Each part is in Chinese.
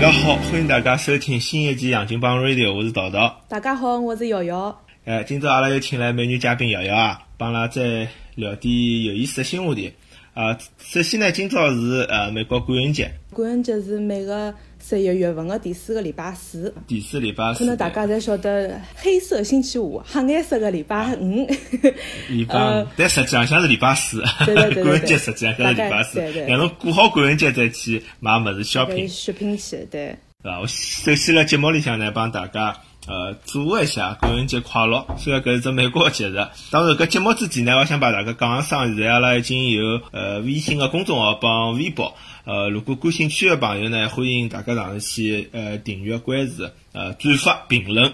大家好，欢迎大家收听新一期《杨金帮 Radio》，我是桃桃。大家好，我是瑶瑶。哎，今朝阿拉又请来美女嘉宾瑶瑶啊，帮阿拉再聊点有意思的新话题。啊，首先呢，今朝是呃美国感恩节，感恩节是每个十一月份的第四个礼拜四。第四礼拜四。可能大家侪晓得黑色星期五，黑颜色的礼拜五。礼拜，但实际上像是礼拜四。对对对感恩节实际上像是礼拜四，让侬过好感恩节再去买物事小品。血拼去，对。啊，我首先辣节目里向呢，帮大家。呃，祝贺一下感恩节快乐！虽然搿是只美国个节日，当然搿节目之前呢，我想帮大家讲一声，现在阿拉已经有呃微信个公众号帮微博，呃，如果感兴趣的朋友呢，欢迎大家上去呃订阅关注，呃转发评论。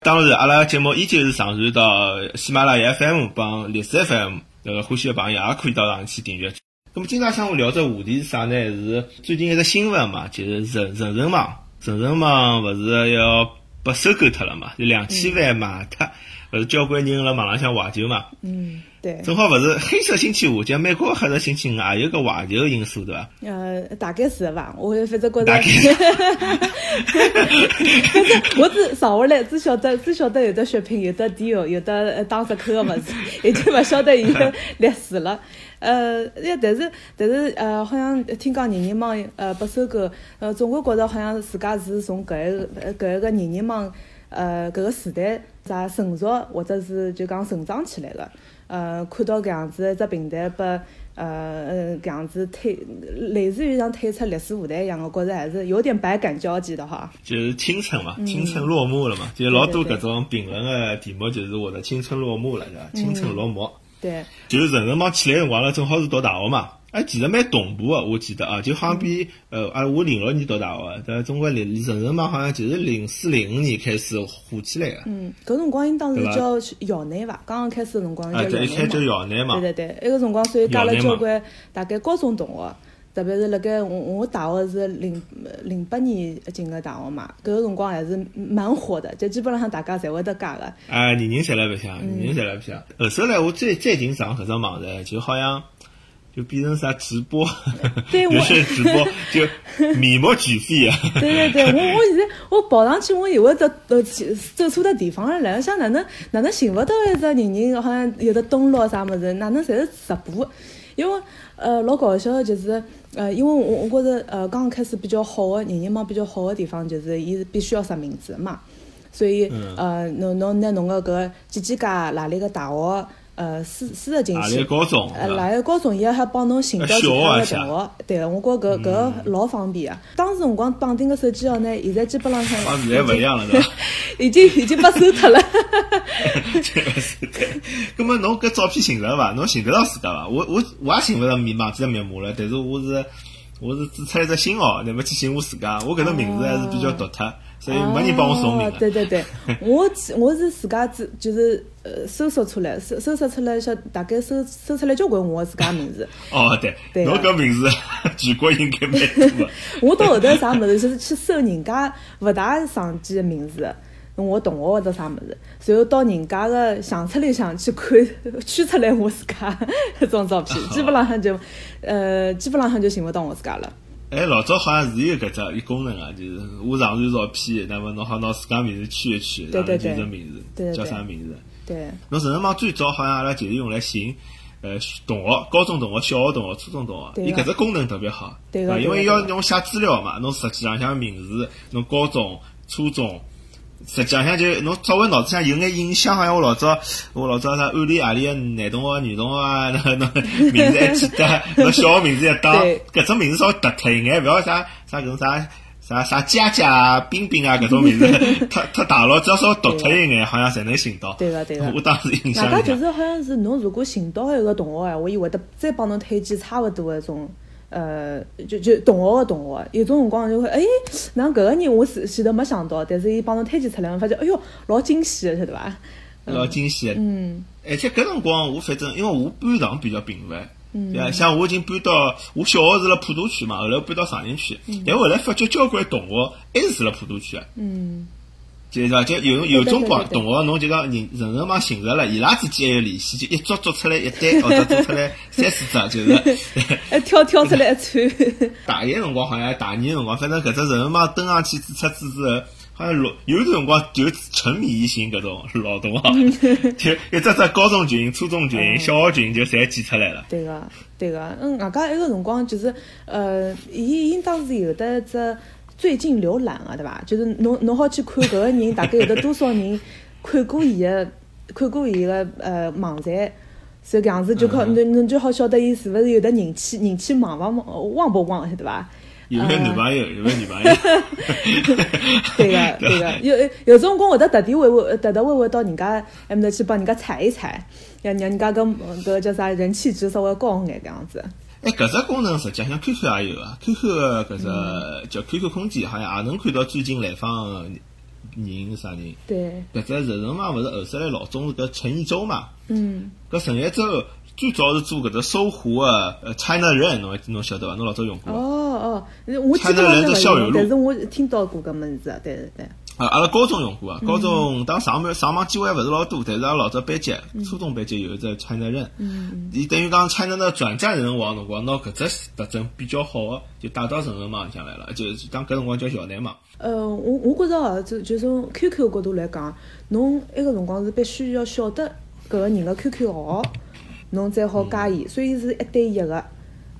当然，阿拉节目依旧是上传到喜马拉雅 FM 帮荔枝 FM，呃，欢喜的朋友也可以到上去订阅。那么今朝想我聊这话题是啥呢？是最近一个新闻嘛，就是人人人网，人人网勿是要。被收购脱了嘛？就两千万卖脱，勿是交关人辣网浪向怀旧嘛？嗯，对。正好勿是黑色星期五，就美国黑色星期五也有个怀旧因素，对伐？呃，大概是吧。我反正觉着。大概。反 正我只上下来只晓得只晓得有的血拼，有的店哦，有的打折扣个物事，已经勿晓得伊个历史了。呃，但是但是呃，好像听讲人人网呃被收购，呃，总归觉着好像自家是从搿一个搿一个人人网呃搿个时代啥成熟或者是就讲成长起来个。呃，看到搿样子一只平台被呃搿样子推，类似于像推出历史舞台一样，我觉着还是有点百感交集的哈。就是青春嘛，青春落幕了嘛，就老多搿种评论的题目就是我的青春落幕了，对伐？青春落幕。对，就是人人网起来辰光了，正好是读大学嘛。哎，其实蛮同步的，我记得啊，就好像比呃，啊，我零六年读大学，在中国零人人网好像就是零四零五年开始火起来的。嗯，搿辰光应当是叫校内伐？刚刚开始个辰光叫校内嘛。叫校内嘛。对对对，那个辰光所以加了交关大概高中同学。特别是辣盖我我大学是零零八年进个大学嘛，搿个辰光还是蛮火的，就基本上大家侪会得加个。啊，人人侪来白相，人人侪来白相。后首来我最最近上搿只网站，就好像就变成啥直播，有些直播 就面目全非啊。对对对，我我现在我跑上去，我以为走呃走错的地方了，来想哪能哪能寻勿到一只人人好像有的登录啥物事，哪能侪是直播？因为呃老搞笑的就是。呃，因为我我觉着呃，刚刚开始比较好的人人网比较好的地方，就是伊是必须要实名制嘛，所以呃，侬侬拿侬个搿几几家哪里个大学呃输输入进去，高中，呃来个高中伊还帮侬寻到其他的同学，对我觉搿搿老方便啊。当时辰光绑定个手机号呢，现在基本上上现在勿一样了，对伐？已经已经被收脱了。这个是对。那么侬搿照片寻着伐？侬寻得到自家伐？我我我也寻勿着密码记的密码了，但是我是我是注册一只新号，那么去寻我自家。我搿个名字还是比较独特，所以没人帮我送名。对对对，我我是自家自就是呃搜索出来，搜搜索出来小大概搜搜出来交关我自家名字。哦对，对侬搿名字 全国应该蛮多。我到后头啥物事就是去搜人家勿大常见的名字。我同学或者啥物事，然后到人家个相册里向去看，取出来我自家搿种照片，基本浪向就，呃，基本浪向就寻勿到我自家了。哎，老早好像是有搿只一功能啊，就是我上传照片，那么侬好拿自家名字取一取，然后就这名字，叫啥名字？对。侬人人网最早好像阿拉就是用来寻，呃，同学、高中同学、小学同学、初中同学，伊搿只功能特别好。因为要侬写资料嘛，侬实际上像名字，侬高中、初中。实际上就侬稍微脑子上有眼印象，好像我老早我老早啥暗恋何里个男同学、女同学啊，那那名字还记得，侬小学名字一打，搿种名字稍微突脱一眼，勿要啥啥搿种啥啥啥佳佳啊、冰冰啊搿种名字，太太大了，只要稍微独特一眼，好像才能寻到。对个对个。我当时印象。大家就是好像是侬如果寻到一个同学哎，我伊会得再帮侬推荐差勿多一种。呃，就就同学个同学，有种辰光就会，哎，那搿个人我前前头没想到，但是伊帮侬推荐出来，我发觉，哎哟，老惊喜个，晓得伐？老惊喜个。嗯。而且搿辰光我反正，因为我搬场比较频繁，嗯，像我已经搬到我小学是辣普陀区嘛，后来搬到长宁区，但后来发觉交关同学还是住辣普陀区啊。嗯。就是伐？就有有种光同学，侬就讲人人人网寻着了，伊拉之间还有联系，就一组做出来一堆，或者做出来三四只，就是。一挑挑出来一串。大一辰光好像大二辰光，反正搿只人人网登上去注册之后，好像老有段辰光就沉迷于寻搿种老同学，就一只只高中群、初中群、小学群就侪建出来了。对个，对个，嗯，外加埃个辰光就是，呃，伊伊当时有得一只最近浏览个，对伐？就是侬侬好去看搿个人大概有得多少人看过伊个看过伊个呃网站，所以搿样子就靠嗯侬侬就好晓得伊是勿是有得人气人气旺勿旺旺不旺，对伐？有没有女朋友？有没有女朋友？对个，对个，有有辰光会得特地会会特特会会到人家埃面搭去帮人家踩一踩，让让人家搿搿叫啥人气值稍微高眼搿样子。哎，搿只功能实际上 QQ 也有啊，QQ 个搿只叫 QQ 空间，好像也能看到最近来访个人是啥人。对，搿只人人网勿是后首来老总是搿陈一舟嘛？嗯。搿陈一舟最早是做搿只搜狐个呃 China 人，侬侬晓得伐？侬老早用过伐？哦哦，我基本看到人上没用，的校友录但是我听到过搿么子，对对对。啊，阿拉高中用过啊，高中当上班上网机会还勿是老多，但是阿拉老早班级，初中班级有一只 China 人，伊等于讲 China 的转战人人网辰光，拿搿只特征比较好个，就带到人人网里向来了，就是当搿辰光叫校内网。呃，我我觉着哦，就就从 QQ 角度来讲，侬埃个辰光是必须要晓得搿个人个 QQ 号，侬再好加伊，所以是一对一个。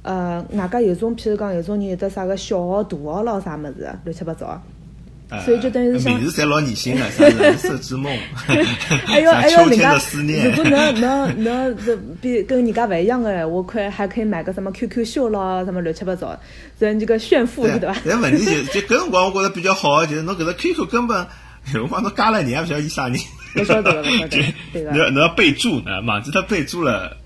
呃，外加有种，譬如讲有种人有得啥个小号、大号咯啥物事，乱七八糟。哎所以就等于是像名字侪老拟新个，啥蓝色之梦，还要啥还要人家秋天的思，念如，果能能能这比跟人家勿一样个闲话，可还可以买个什么 QQ 秀咯，什么乱七八糟，这这个炫富是对伐？但问题就就搿辰光，我觉着比较好个就是侬搿个 QQ 根本有辰光侬加了，人也勿晓得伊啥人。不晓得 对个你。要你要备注呢，忘记他备注了。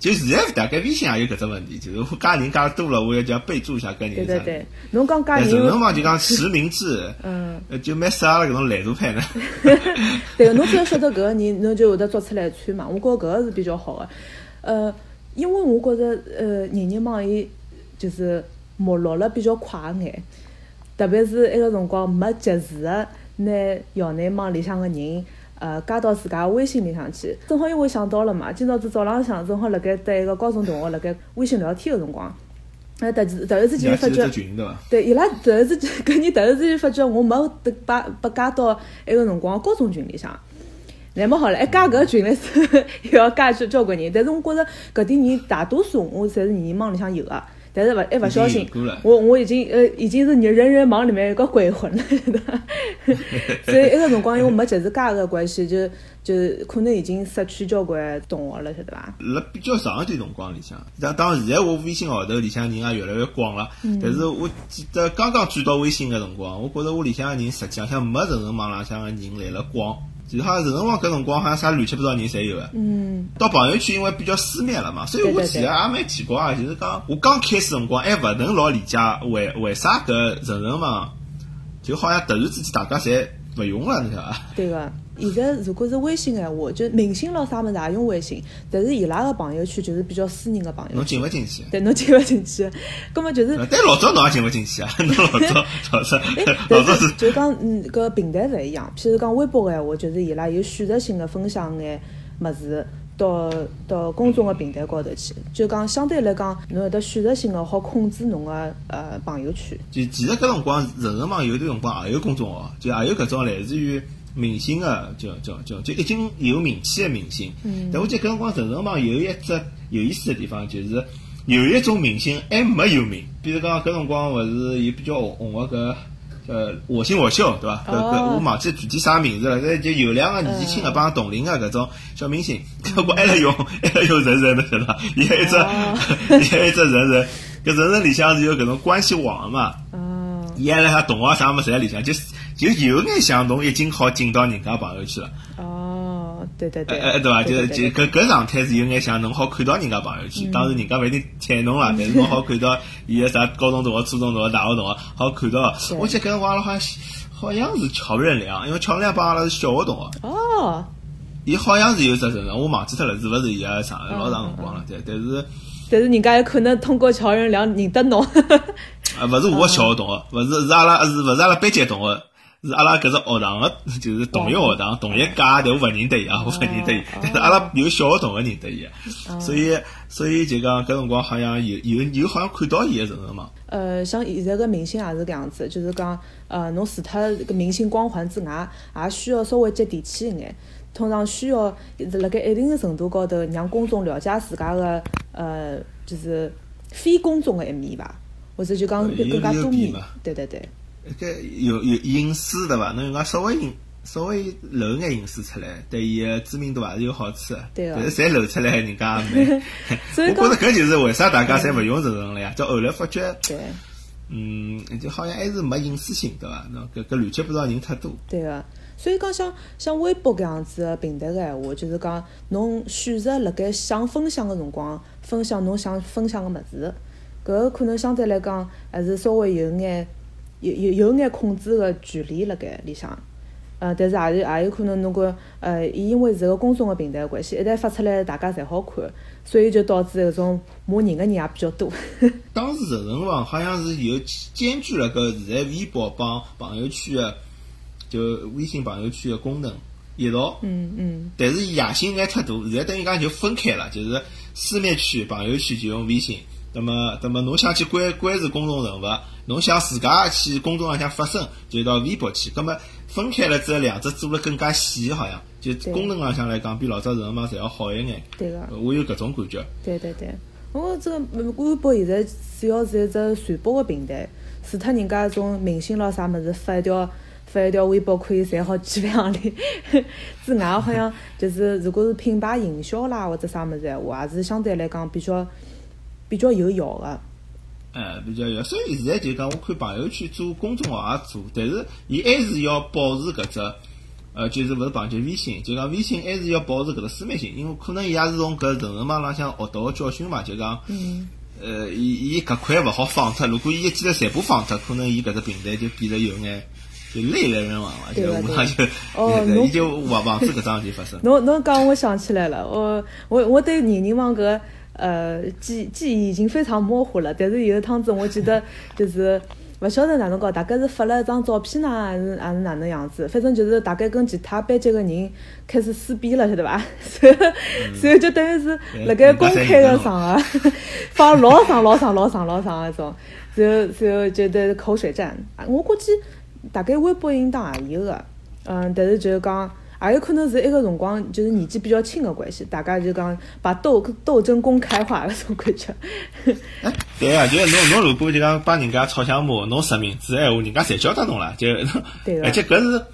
就现在大概微信也有搿只问题，就是我加人加多了，我要叫备注一下搿人。对对对，侬讲加人人人，网就讲实名制，嗯，呃就蛮适合搿种懒惰派呢。对个，侬只要晓得搿个人，侬就会得做出来一串嘛。我觉着搿个是比较好个，呃，因为我觉着呃，人人网伊就是没落了比较快眼，特别是埃个辰光没及时个拿校内网里向个人。呃，加到自家微信里向去，正好因为想到了嘛，今朝子早浪向正好辣盖对一个高中同学辣盖微信聊天个辰光，哎，突然突然之间发觉对伊拉突然之间，搿人突然之间发觉我没得把把加到埃个辰光高中群里向。乃么好了，一加搿个群里头 又要加交交关人，但是我觉着搿点人大多数我侪是人人网里向有个，但是勿还勿小心我我已经呃已经是人人网里面一个鬼魂了？所以埃个辰光因为没及时加个关系，就就可能已经失去交关同学了，晓得伐？辣比较长一段辰光里向，当当然现在我微信号头里向人也越来越广了，嗯但是我记得刚刚转到微信个辰光，我觉着屋里向个人实际上没人人网浪向个人来了广，其实好像人人网搿辰光好像啥乱七八糟人侪有个。嗯，到朋友圈因为比较私密了嘛，所以我其实也蛮奇怪啊，就是讲我刚开始辰光还勿能老理解为为啥搿人人网就好像突然之间大家侪勿用了，你晓得伐？对个，现在如果是微信闲话，就明星咯啥物事也用微信，但是伊拉个朋友圈就是比较私人个朋友侬，进勿进去？对，侬进勿进去。葛么就是，但老早侬也进勿进去啊，侬老早老早哎，老 但早是是就讲嗯，搿平台勿一样。譬如讲微博个闲话，就是伊拉有选择性个分享眼物事到到公众个平台高头去，就讲相对来讲，侬有得选择性个好控制侬个呃朋友圈。就其实搿辰光人人网有段辰光也有公众号，就也有搿种来自于明星个，叫叫叫就已经有名气个明星。嗯但我记得搿辰光人人网有一只有意思的地方，就是有一种明星还没有名，比如讲搿辰光勿是有比较红红个搿。呃，我行我秀对伐？搿搿哦我忘记具体啥名字了。搿就有两个年纪轻个帮同龄个搿种小明星，搿 我还辣用 还辣用人人侬晓得伐？伊还有一只，哦伊还有一只人人，搿人人里向是有搿种关系网个嘛。哦，伊还辣他同学啥物事在里向，就是就有眼像侬已经好进到人家朋友圈了，哦，对对对，哎哎对伐？就对就搿搿状态是有眼像侬好看到人家朋友圈，当然人家勿一定睬侬啦，但是侬好看到伊个啥高中同学、初中同学、大学同学，好看到对。我记得搿辰光阿拉好像好像是乔任梁，因为乔任梁帮阿拉是小学同学，哦，伊好像是有只人，我忘记脱了，是勿是伊个啥老长辰光了，对，但是。但是人家有可能通过乔任梁认得侬。啊，勿是我小学同学，勿是是阿拉是勿是阿拉班级同学，是阿拉搿只学堂个，就是同一学堂、同一届，但我勿认得伊啊，我勿认得伊。但是阿拉有小学同学认得伊，所以所以就讲搿辰光好像有有有好像看到伊个辰光嘛。呃，像现在个明星也是搿样子，就是讲呃，侬除脱搿明星光环之外，也需要稍微接地气一眼。通常需要辣盖一定个程度高头，让公众了解自家个呃，就是非公众个一面吧，或者就讲更加多面。对对对。搿有有隐私对伐？侬讲稍微隐稍微露眼隐私出来，对伊个知名度还是有好处。对个。但是侪露出来，人家没。我觉着搿就是为啥大家侪勿用这种了呀？到后来发觉，对。嗯，就好像还是没隐私性对伐？喏，搿搿乱七八糟人太多。对个。所以讲，像像微博搿样子个平台个闲话，就是讲侬选择辣盖想分享个辰光，分享侬想分享个物事，搿可能相对来讲还是稍微有眼有有有眼控制个权利辣盖里向。呃，但是也有也有可能，侬讲呃，伊因为是个公众个平台个关系，一旦发出来，大家侪好看，所以就导致搿种骂人个人也比较多。当时搿辰光好像是有兼具了搿现在微博帮朋友圈个。就微信朋友圈个功能一道，嗯嗯，但是野心眼太大，现在等于讲就分开了，就是私密区、朋友圈就用微信，那么，那么侬想去关关注公众人物，侬想自家去公众浪向发声，就到微博去，那么分开了之后，两只做了更加细，好像就功能浪向来讲，比老早人嘛侪要好一眼。对个，我有搿种感觉。对对对，我这个微博现在主要是一只传播个平台，除脱人家种明星咯啥物事发一条。发一条微博可以赚好几万里，之外好像就是如果是品牌营销啦或者啥物事闲话，还是相对来讲比较比较有效个。哎，比较有，所以现在就讲我看朋友圈做公众号也做，但是伊还是要保持搿只，呃，就是勿是朋友圈微信，就讲微信还是要保持搿个私密性，因为可能伊也是从搿人人网浪向学到个教训嘛，就讲，呃，伊伊搿块勿好放脱，如果伊一记头全部放脱，可能伊搿只平台就变得有眼。就累来人往嘛，就我上就，伊就防防止搿桩事体发生。侬侬讲我想起来了，我我我对人人网搿呃记记忆已经非常模糊了，但是有一趟子我记得 就是勿晓得哪能搞，大概是发了一张照片呢，还是还是哪能样子，反正就是大概跟其他班级个人开始撕逼了，晓得伐？所以所以就等于是辣盖公开的场合放老长老长老长老长那种，然后然后就得口水战，我估计。大概微博应当也有个，嗯，但是就是讲，也有可能是一个辰光，就是年纪比较轻的关系，大家就讲把斗斗争公开化了种感觉。哎，对啊，就是侬侬如果就讲帮人家吵相骂，侬实名制闲话，人家侪晓得侬了，就而且 搿是。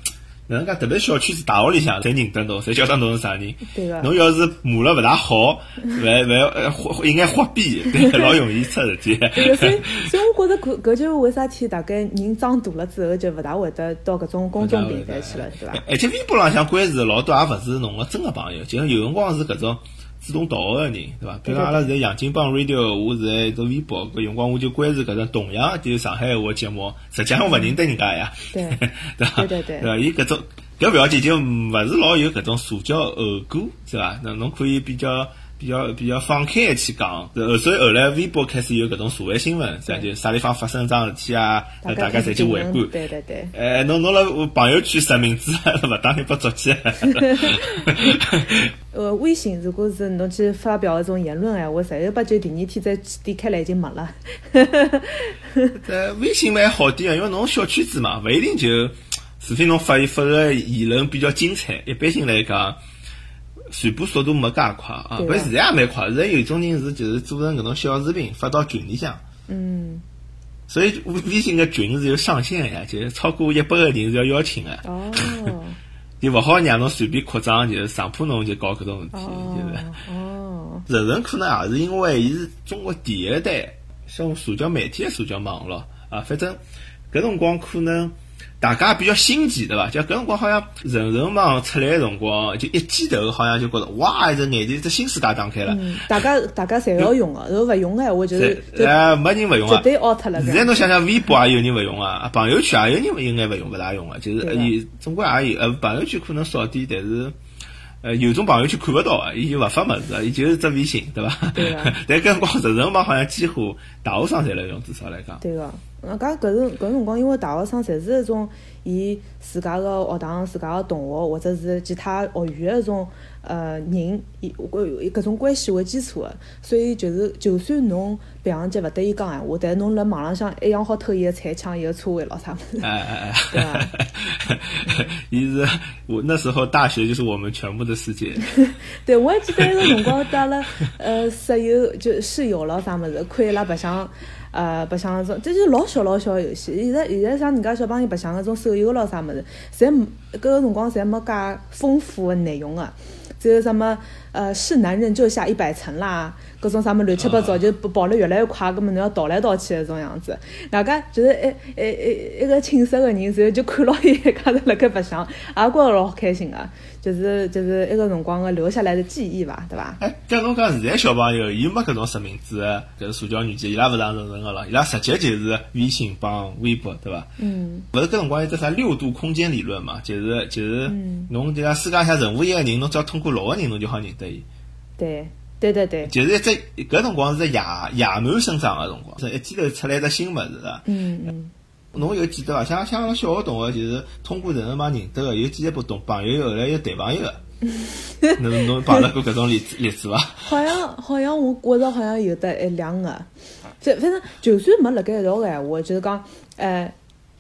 哪能介？特别小区子大学里向，侪认得侬，侪晓得侬是啥人。对个。侬要是骂了勿大好，勿勿要呃，应该花边，老容易出事体。对所以所以我觉着搿搿就是为啥体大概人长大了之后就勿大会得到搿种公众平台去了，对伐？而且微博浪向关注老多也勿是侬个真个朋友，就像有辰光是搿种。自动导个人，对伐？比如阿拉现在杨金帮 radio，我是在做微博，搿辰光我就关注搿种同样就是上海话节目，实际上我勿认得人家呀，对伐？对对对，对伐？伊搿种搿勿要紧，就勿是老有搿种社交后果，是伐？那侬可以比较。比较比较放开去讲，后，所以后来微博开始有搿种社会新闻，啥就啥地方发生桩事体啊，大家再去围观。对对对。哎，侬侬辣朋友圈实名制，勿当心被捉起。呃，微信如果是侬去发表一种言论哎，我十有八九第二天再点开来已经没了。在 微信蛮好点啊，因为侬小圈子嘛，勿一定就，除非侬发一发个言论比较精彩，一般性来讲。传播速度没介快啊，不过现在也蛮快。现在有种人是就是做成搿种小视频发到群里向，嗯，所以微信个群是有上限呀，就是超过一百个人是要邀请的，哦，就勿好让侬随便扩张，就是上铺侬就搞搿种事体，就是，哦，人人可能也是因为伊是中国第一代像社交媒体的社交网络啊，反正搿辰光可能。大家比较新奇，对伐？就搿辰光好像人人网出来个辰光，就一记头好像就觉着哇，一只眼睛一只新世界打开了。大家大家侪要用个，如果勿用个，闲话就是呃没人勿用啊，绝对 out 了。现在侬想想，微博也有人勿用啊，朋友圈也有人应该勿用，勿大用啊。就是伊总归也有，呃，朋友圈可能少点，但是呃，有种朋友圈看勿到啊，伊就勿发物事，伊就是只微信，对伐？对 但搿辰光人人网好像几乎大学生侪来用，至少来讲。对个。呃，搿搿种搿辰光，因为大学生侪是一种以自家个学堂、自家个同学或者是其他学院个一种呃人以搿搿种关系为基础个，所以就是就算侬平常节勿得伊讲闲话，但是侬辣网浪向一样好偷伊个菜、抢伊个车位咾啥物事。哎哎对啊哎，伊是我那时候大学就是我们全部的世界。对，我还记得那个辰光，带了呃室友就室友咾啥物事，看伊拉白相，呃白相那种，就是老小老小个游戏。现在现在像人家小朋友白相那种手游咯啥物事，侪没搿个辰光侪没介丰富个内容个，只有什么呃是男人就下一百层啦，各种啥么乱七八糟，就跑了越来越快，搿么侬要倒来倒去那种样子。大家就是一一一一个寝室个人，然后就看牢伊一家头辣盖白相，也觉着老开心个，就是就是一个辰光个留下来的记忆吧，对伐？哎，搿侬讲现在小朋友，伊没搿种实名制的搿是社交软件，伊拉勿上认人个了，伊拉直接就是微信帮微博，对伐？嗯，勿是搿辰光有只啥六度空间理论嘛？就是就是嗯侬就讲世界上任何一个人，侬只要通过六个人，侬就好认得伊。对对对对，就是一只搿辰光是只野野蛮生长个辰光，是一记头出来一只新物事啊。嗯嗯，侬有记得伐？像像阿拉小学同学，就是通过人人网认得个，有几个不同朋友，后来又谈朋友个。侬侬碰到过搿种例子例子伐？好像好像我觉着好像有得一两个，反反正就算没辣盖一道个闲话，就是讲，呃，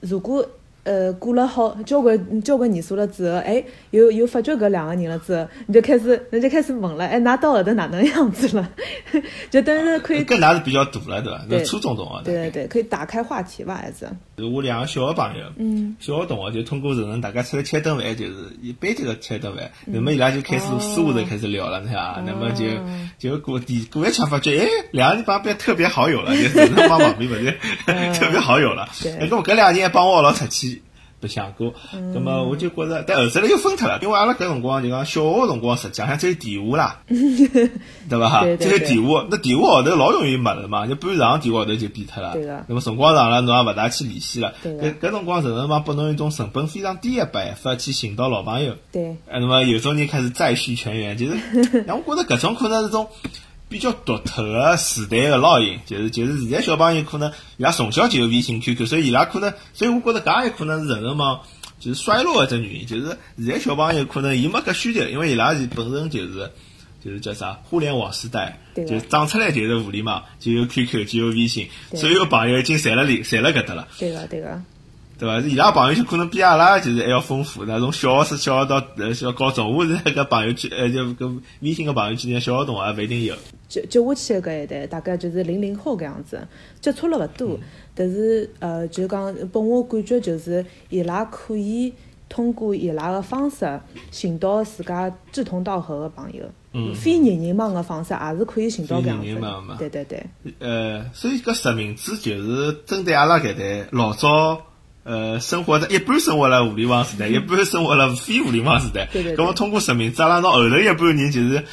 如果呃过了好交关交关年数了之后，哎，又又发觉搿两个人了之后，你就开始你就开始问了，哎，㑚到后头哪能样子了？就等于可以，搿㑚是比较大了，对伐？对是初中同学。对对对，可以打开话题伐，还是，我两个小学朋友，嗯，小学同学就通过人人大家出来吃顿饭，就是一班级个吃顿饭，那么伊拉就开始哦私下头开始聊了，是吧？那么就哦就过第过一枪发觉，哎，两个人帮变特别好友了，就人人帮旁边勿是 特别好友了？对哎，咁么搿两个人还帮我一道出去。白相过，嗯咁么我就觉着，但后头来又分脱了，因为阿拉搿辰光就讲小学辰光，实际上只有电话啦，对伐？只有电话，那电话号头老容易没了嘛，就半长电话号头就变脱了。个那么辰光长了，侬也勿大去联系了。搿搿辰光人人网拨侬一种成本非常低的办法去寻到老朋友。对，呃，那么有种人开始再续前缘，就是，让我觉得搿种可能是种比较独特个时代个烙印，就是就是现在小朋友可能伊拉从小就有微信、QQ，所以伊拉可能，所以我觉得搿也可能是人人网就是衰落的一只原因，就是现在小朋友可能伊没搿需求，因为伊拉是本身就是。就是叫啥互联网时代，就是长出来就是互联网，就有 QQ，就有微信，所有朋友已经侪辣里，侪辣搿搭了。对个对个，对伐？伊拉朋友圈可能比阿拉就是还要丰富那，从小学是小学到呃小高中，我是那个朋友圈呃就搿微信个朋友圈里小学同学勿一定有。接接下去的搿一代，大概就是零零后搿样子，接触了勿多，但是呃，就讲拨我感觉就是伊拉可以通过伊拉个方式寻到自家志同道合个朋友，嗯非人人网个方式也是可以寻到搿样非人人网嘛子。对对对，呃，所以搿实名制就是针对阿拉搿代老早。呃，生活在一般生活辣互联网时代，一般生活辣非互联网时代。对对对咁么通过实名制，阿拉拿后头一半人就是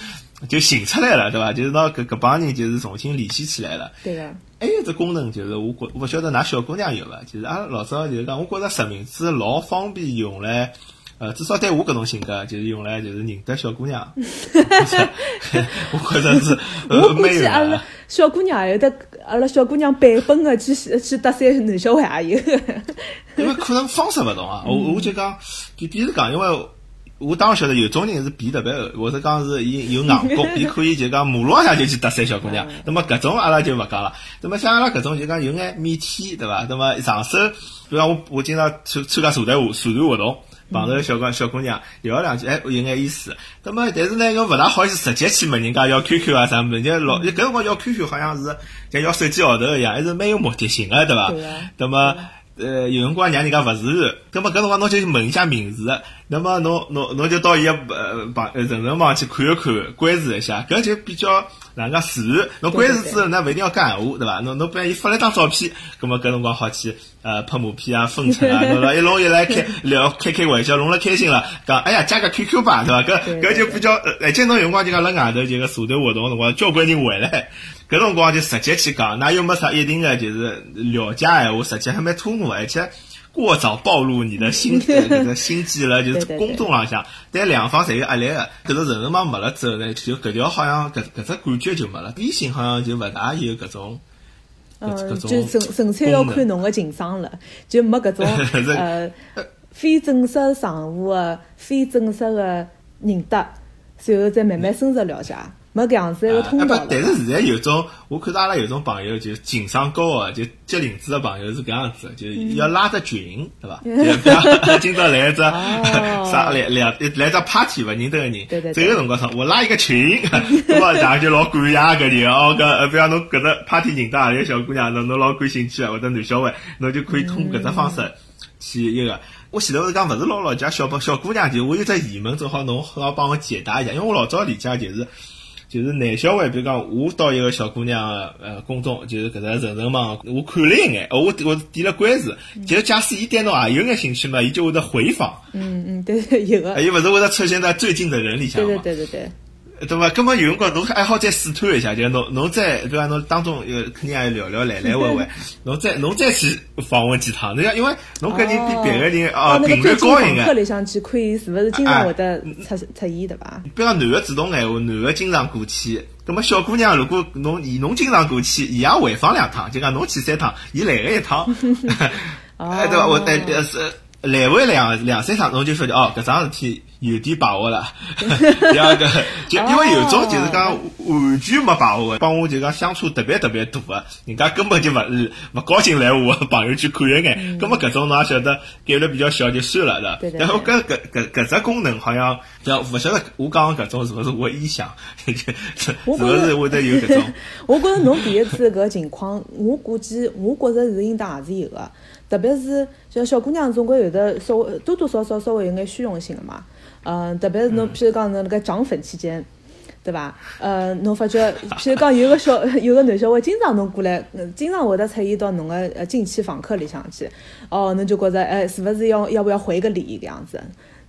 就寻出来了，对伐？就是拿搿搿帮人就是重新联系起来了。对个，还有只功能就是我觉我勿晓得㑚小姑娘有伐？就是阿拉老早就是讲，我觉着实名制老方便用来，呃，至少对我搿种性格，就是用来就是认得小姑娘。我觉着是 呃我估计阿拉。小姑娘也有的，阿拉小姑娘版本个去去搭讪男小孩也有。因为可能方式勿同啊，我我就讲，比比如讲，因为我当然晓得有种人是皮特别厚，或者讲是伊有硬功，伊可以就讲马路浪向就去搭讪小姑娘。那么搿种阿拉就勿讲了。那么像阿拉搿种就讲有眼腼腆，对伐？那么上手，比如讲我我经常参参加社团活社团活动。碰到小个小姑娘聊两句，哎，有眼意思。那么，但是呢，又勿大好意思直接去问人家要 QQ 啊啥物事，就老，搿辰光要 QQ 好像是像要手机号头一样，还是蛮有目的性的，对伐对啊？那么。呃，有辰光让人家勿自然，那么搿辰光侬就问一下名字，那么侬侬侬就到伊个呃网呃人人网去看一看，关注一下，搿就比较哪能讲自然。侬关注之后，那勿一定要讲闲话，对伐？侬侬比如伊发了张照片，葛么搿辰光好去呃拍马屁啊、分成啊，侬辣一弄一来开聊开开玩笑，弄了开心了，讲哎呀加个 QQ 吧，对伐？搿对搿就比较，呃而且侬有辰光就讲辣外头就个社团活动个辰光，交关人回来。搿辰光就直接去讲，那又没啥一定的就是了解闲话，实际还蛮突兀，而且过早暴露你的心呃搿个心机了，就是公众浪向，但两方侪有压力个。搿个人人网没了之后呢，就搿条好像搿搿只感觉就没了。微信好像就勿大有搿种嗯，搿就种纯纯粹要看侬个情商了，就没搿种 呃非正式场合个非正式个认得，随后再慢慢深入了解，没搿样子通道了。但是现在有种，我看到阿拉有种朋友，就情商高的，就接领子的朋友是搿样子，就要拉只群，对伐？今朝来一只哦 啥来两来只 party 勿认得个人，这个辰光上，我拉一个群，对伐大家就老感谢搿人哦，搿呃比方侬搿只 party 认得何里个小姑娘，侬侬老感兴趣啊，或者男小孩，侬就可以通过搿只方式去一个。我前头是讲勿是老老家小朋小姑娘，就我有只疑问，正好侬好帮我解答一下，因为我老早理解就是。就是男小孩，比如讲，我到一个小姑娘的呃公众，就是搿只人人网，我看了一眼，哦我我点了关注，就假使伊对侬也有眼兴趣嘛，伊就会得回访，嗯嗯，对对有个，伊勿是会得出现在最近的人里向嘛，对对对对。对伐？葛么有辰光侬还好再试探一下，就侬侬再比方侬当中有肯定也聊聊来来回回，侬再侬再去访问几趟，侬要因为侬搿人比别个人哦频率高一眼。访客里向去看伊是勿是经常会得出出现，对伐？比方男的主动闲话，男的经常过去。葛么小姑娘如果侬伊侬经常过去，伊也回访两趟，就讲侬去三趟，伊来个一趟，哎对伐？我哎呃是来回两两三趟，侬就发觉哦，搿桩事体有点把握了。第二个，就因为有种就是讲完全没把握的，帮我就讲相处特别特别大的，人家根本就勿是勿高兴来我的朋友圈看一眼。葛么搿种侬也晓得概率比较小就算了的。然后搿搿搿搿只功能好像，叫勿晓得我讲搿种是勿是我臆想，是是勿是会得有搿种？我觉着侬第一次搿个情况，我估计我觉着是应当也是有个，特别是像小姑娘总归有的稍微多多少少稍微有眼虚荣心个嘛。嗯，特别是侬譬如讲侬那个涨粉期间。对伐？呃，侬发觉，譬如讲有个小有个男小孩，经常侬过来，呃经常会得出现到侬个呃近期访客里向去，哦，侬就觉着，哎，是勿是要要不要回个礼搿样子，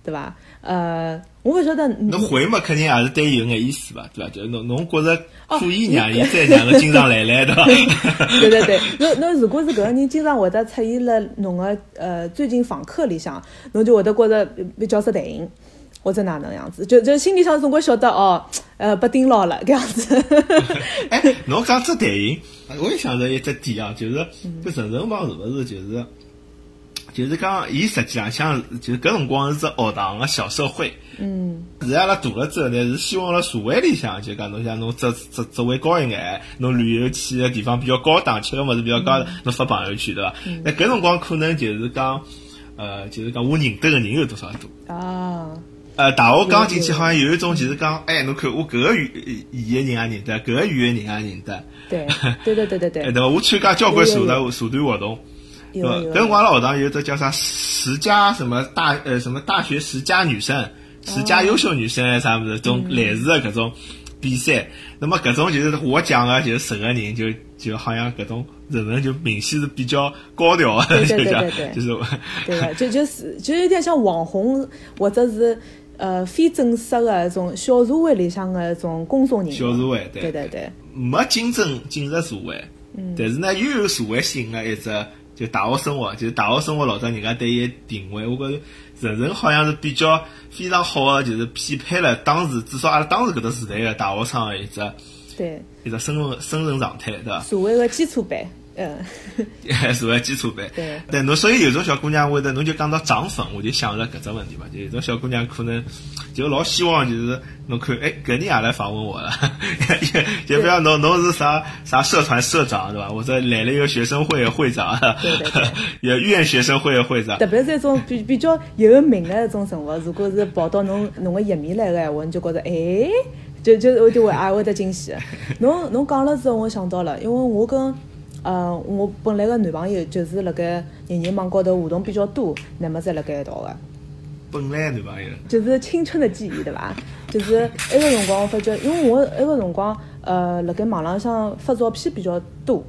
对伐？呃，我勿晓得，侬回嘛，肯定也是对伊有眼意思吧，对伐？就侬侬觉着哦可以让伊再让个经常来来，对伐？对对对，侬侬如果是搿个人经常会得出现了侬个呃最近访客里向，侬就会得觉着比较受待应，或者哪能样子，就就心里向总归晓得哦，呃，被盯牢了搿样子。哎，侬讲只电影，我也想着一只点啊，就是嗯搿人人网是勿是就是就是讲，伊实际上像就是搿辰光是只学堂个小社会。嗯，现在阿拉大了之后呢，是希望辣社会里向，就讲侬像侬职职职位高一眼，侬旅游去个地方比较高档，吃个物事比较高，侬发朋友圈对伐？那搿辰光可能就是讲，呃，就是讲我认得个人有多少多。啊，呃，大学刚进去好像有一种就是讲，哎，侬看我搿个语语言人也认得，搿个语言人也认得，对，对对对对哎，对，对伐？我参加交关社团社团活动，对伐？有。有搿辰光阿拉学堂有一只叫啥十佳什么大呃什么大学十佳女生，十佳优秀女生啥物事，种类似的搿种比赛。那么搿种就是我讲个就是十个人就就好像搿种人人就明显是比较高调的，对对就讲对。对对 就是对个，就就是就有点像网红或者是呃非正式的一种小社会里向的一种公众人物。小社会对对对对，没竞争进入社会，但是呢又有社会性的一只就大学生活，就是大学生活老早人家对伊定位，我觉着人人好像是比较非常好的，就是匹配了当时至少阿拉当时搿个时代个大学生个一只对一只生存生存状态，对伐？社会个基础班，嗯，社会基础班。对对，侬所以有种小姑娘会得，侬就讲到涨粉，我就想着搿只问题嘛，就有种小姑娘可能就老希望就是侬看，哎，搿人也来访问我了，就就比方侬侬是啥啥社团社长对伐？或者来了一个学生会的会长，对对对也院学生会的会长特，别是一种比比较有名的一种人物，如果是跑到侬侬个页面来个闲话，你就觉着哎，就就我就会也会得惊喜。侬侬讲了之后，我想到了，因为我跟呃我本来个男朋友就是辣盖人人网高头互动比较多，那么才辣盖一道个。本来男朋友，就是青春的记忆，对伐？就是埃个辰光，我发觉，因为我埃个辰光，呃，辣盖网浪向发照片比较多，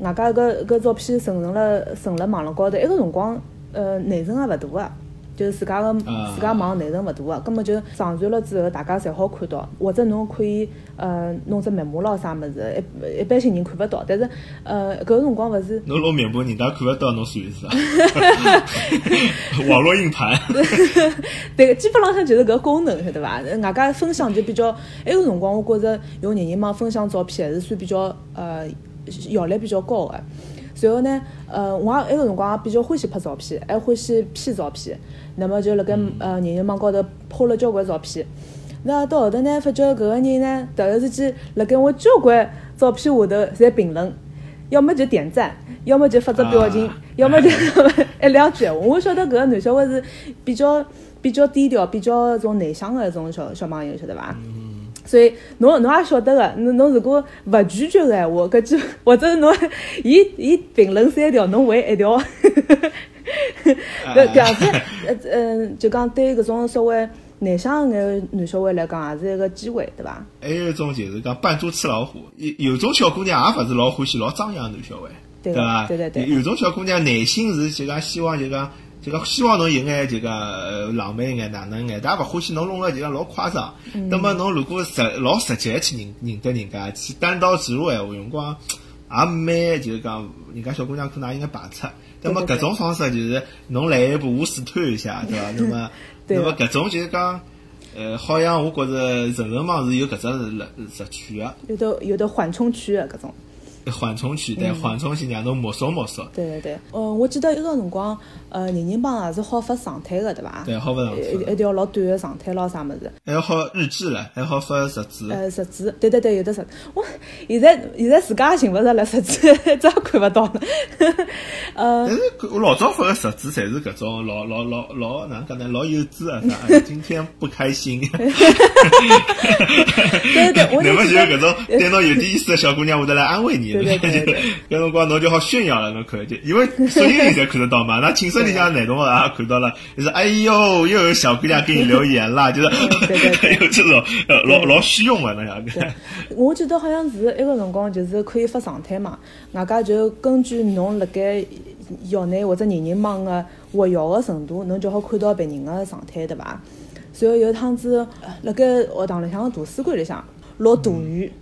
外加搿搿照片存成了存了网浪高头，埃个辰光，呃，内存也勿大个。就是自家个啊。自家网内存勿大个，葛末就上传了之后，大家侪好看到，或者侬可以呃弄只密码咯啥物事，一一般性人看勿到，但是呃搿个辰光勿是侬弄面部人家看勿到侬算是啊，网络硬盘，对，基本浪向就是搿个功能，晓得伐？外加分享就比较，埃个辰光我觉着用人人网分享照片还是算比较呃效率比较高个。随后呢，呃，我也埃个辰光也比较欢喜拍照片，还欢喜 P 照片。那么就辣盖呃人人网高头拍了交关照片。那到后头呢，发觉搿个人呢，突然之间辣盖我交关照片下头侪评论，要么就点赞，要么就发只表情，要么就 一两句闲话。我晓得搿个男小孩是比较比较低调、比较种内向个一种小小朋友，晓得伐？所以侬侬也晓得个，侬侬如果勿拒绝个闲话，搿就 或者侬伊伊评论三条，侬回一条，搿搿样子，呃嗯，就讲对搿种稍微内向眼男小孩来讲，也是一个机会，对伐？还有一种就是讲扮猪吃老虎，有有种小姑娘也勿是老欢喜老张扬男小孩，对伐？对对对有种小姑娘内心是就讲希望就讲。就讲希望侬有眼就讲浪漫一眼哪能眼，但也勿欢喜侬弄了就讲老夸张。那么侬如果实老实际去认认得人家，去单刀直入闲话，辰光 也蛮就是讲人家小姑娘可能也应该排斥。那么搿种方式就是侬来一步我试探一下，对伐？那么那么搿种就是讲，呃，好像我觉着人人网是有搿只乐乐趣个。有的有的缓冲区个搿种。缓冲区，对，缓冲期让侬摸索摸索。对对对，嗯，我记得一个辰光，呃，人人帮也是好发状态个，对伐？对，好发状态。一一条老短个状态咯，啥物事？还要好日志了，还好发日志。呃，日志，对对对，有的日。我现在现在自家也寻勿着了，日志早看勿到了。呃，但是我老早发个日志，侪是搿种老老老老哪能讲呢？老幼稚啊！啥？今天不开心。对对对，我那 么就是搿种对侬有点意思的小姑娘会得来安慰你。对对对，搿辰光侬就好炫耀了，侬看就因为所有人侪看得到嘛。那寝室里向男同学也看到了，就是哎呦，又有小姑娘给你留言啦，就是还有这种呃老 老虚荣的那样子。我记得好像是一个辰光，就是可以发状态嘛，外加就根据侬辣盖校内或者人人网个活跃个程度，侬就好看到别人个状态，对伐？随后有一趟子辣盖学堂里向个图书馆里向落大雨。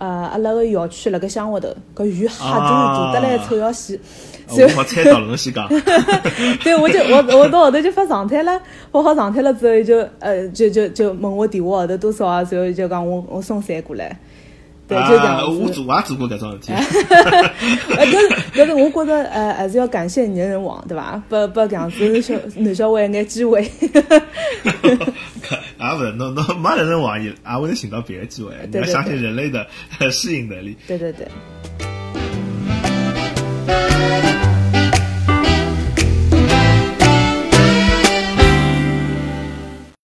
呃，阿拉个校区辣盖乡下头，搿雨吓大，大得来臭要死。我好猜到了，侬先讲。对，我就我我到后头就发状态了，发好状态了之后就呃就就就问我电话号头多少啊，然后就讲我我送伞过来。对，就这样我做我也做过搿种事体。呃，搿是但是我觉得呃还是要感谢人人网对吧？不不这样子小男小孩一眼机会。啊勿是，侬侬没人人网也也会寻到别的机会。你要相信人类的适应能力。对对对。